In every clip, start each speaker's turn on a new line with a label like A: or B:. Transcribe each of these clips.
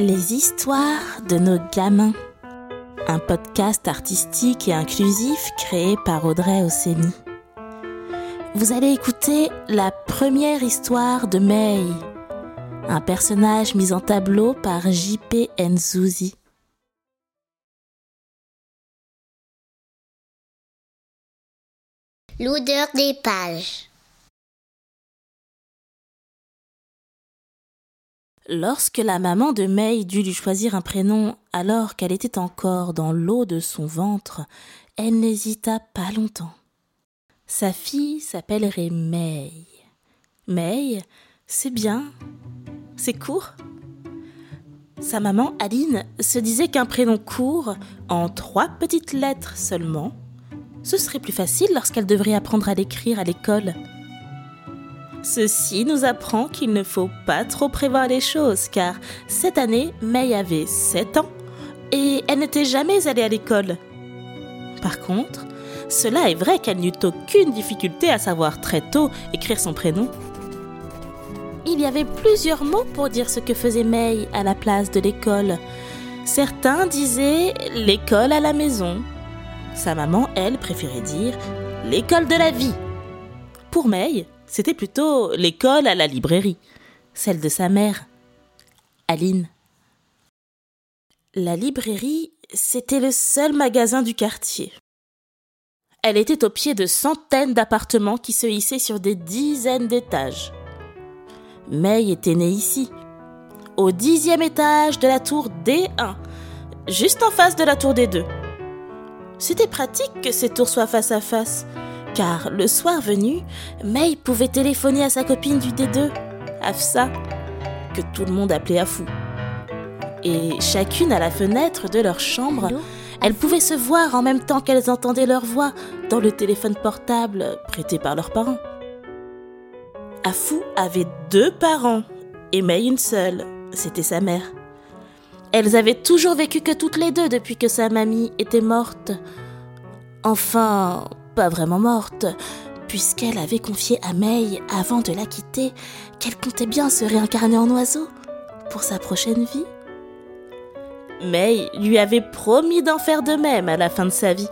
A: Les histoires de nos gamins. Un podcast artistique et inclusif créé par Audrey Osseni. Vous allez écouter la première histoire de May, un personnage mis en tableau par J.P. Nzouzi.
B: L'odeur des pages.
A: Lorsque la maman de May dut lui choisir un prénom alors qu'elle était encore dans l'eau de son ventre, elle n'hésita pas longtemps. Sa fille s'appellerait May. May, c'est bien. C'est court. Sa maman, Aline, se disait qu'un prénom court, en trois petites lettres seulement, ce serait plus facile lorsqu'elle devrait apprendre à l'écrire à l'école. Ceci nous apprend qu'il ne faut pas trop prévoir les choses, car cette année, May avait 7 ans et elle n'était jamais allée à l'école. Par contre, cela est vrai qu'elle n'eut aucune difficulté à savoir très tôt écrire son prénom. Il y avait plusieurs mots pour dire ce que faisait May à la place de l'école. Certains disaient l'école à la maison. Sa maman, elle, préférait dire l'école de la vie. Pour May, c'était plutôt l'école à la librairie, celle de sa mère, Aline. La librairie, c'était le seul magasin du quartier. Elle était au pied de centaines d'appartements qui se hissaient sur des dizaines d'étages. May était née ici, au dixième étage de la tour D1, juste en face de la tour D2. C'était pratique que ces tours soient face à face, car le soir venu, May pouvait téléphoner à sa copine du D2, Afsa, que tout le monde appelait Afou. Et chacune à la fenêtre de leur chambre, elles pouvaient se voir en même temps qu'elles entendaient leur voix dans le téléphone portable prêté par leurs parents. Afou avait deux parents et May une seule, c'était sa mère. Elles avaient toujours vécu que toutes les deux depuis que sa mamie était morte. Enfin, pas vraiment morte, puisqu'elle avait confié à May, avant de la quitter, qu'elle comptait bien se réincarner en oiseau pour sa prochaine vie. May lui avait promis d'en faire de même à la fin de sa vie,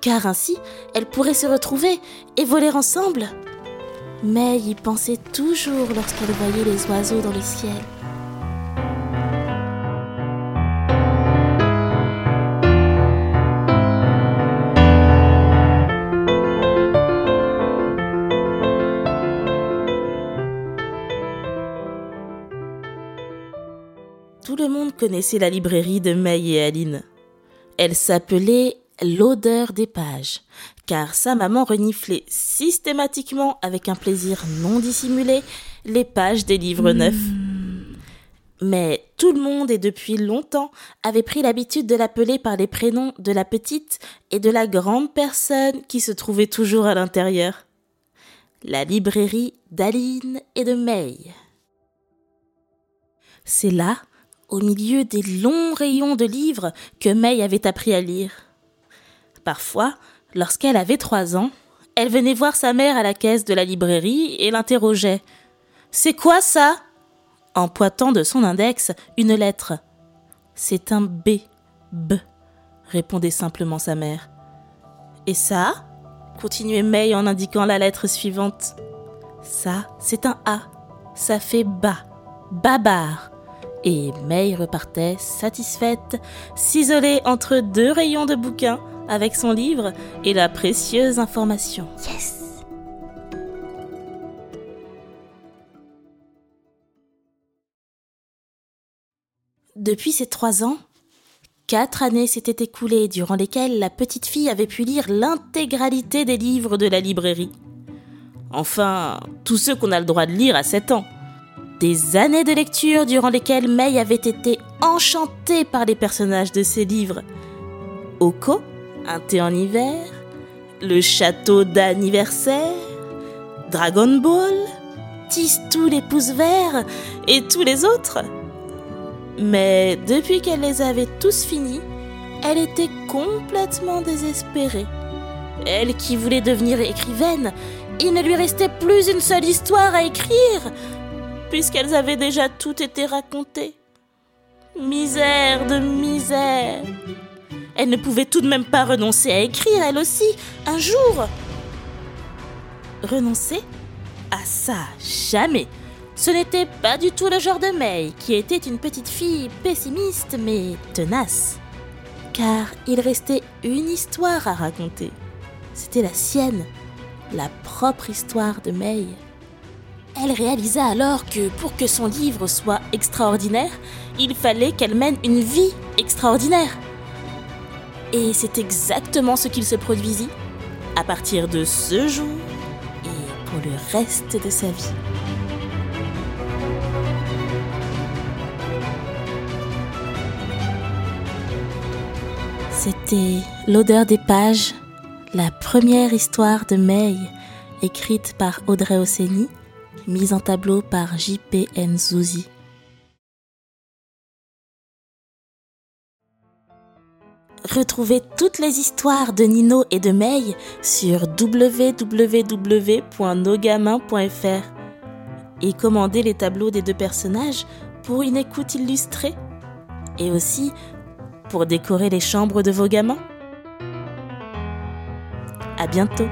A: car ainsi elle pourrait se retrouver et voler ensemble. May y pensait toujours lorsqu'elle voyait les oiseaux dans le ciel. Le monde connaissait la librairie de May et Aline. Elle s'appelait L'odeur des pages, car sa maman reniflait systématiquement, avec un plaisir non dissimulé, les pages des livres neufs. Mais tout le monde et depuis longtemps avait pris l'habitude de l'appeler par les prénoms de la petite et de la grande personne qui se trouvait toujours à l'intérieur. La librairie d'Aline et de May. C'est là au milieu des longs rayons de livres que May avait appris à lire. Parfois, lorsqu'elle avait trois ans, elle venait voir sa mère à la caisse de la librairie et l'interrogeait. C'est quoi ça? en pointant de son index une lettre. C'est un B. B, répondait simplement sa mère. Et ça? continuait May en indiquant la lettre suivante. Ça, c'est un A. Ça fait bas. Babar. Et May repartait satisfaite, s'isoler entre deux rayons de bouquins avec son livre et la précieuse information.
B: Yes.
A: Depuis ces trois ans, quatre années s'étaient écoulées durant lesquelles la petite fille avait pu lire l'intégralité des livres de la librairie. Enfin, tous ceux qu'on a le droit de lire à sept ans. Des années de lecture durant lesquelles May avait été enchantée par les personnages de ses livres. Oko, un thé en hiver, le château d'anniversaire, Dragon Ball, Tistou les pouces verts et tous les autres. Mais depuis qu'elle les avait tous finis, elle était complètement désespérée. Elle qui voulait devenir écrivaine, il ne lui restait plus une seule histoire à écrire, puisqu'elles avaient déjà toutes été racontées. Misère de misère. Elle ne pouvait tout de même pas renoncer à écrire, elle aussi, un jour. Renoncer À ça, jamais. Ce n'était pas du tout le genre de May, qui était une petite fille pessimiste mais tenace. Car il restait une histoire à raconter. C'était la sienne, la propre histoire de May. Elle réalisa alors que pour que son livre soit extraordinaire, il fallait qu'elle mène une vie extraordinaire. Et c'est exactement ce qu'il se produisit à partir de ce jour et pour le reste de sa vie. C'était L'odeur des pages, la première histoire de May, écrite par Audrey Ossény, mise en tableau par J.P. Nzouzi. Retrouvez toutes les histoires de Nino et de May sur www.nogamin.fr et commandez les tableaux des deux personnages pour une écoute illustrée et aussi pour décorer les chambres de vos gamins. À bientôt!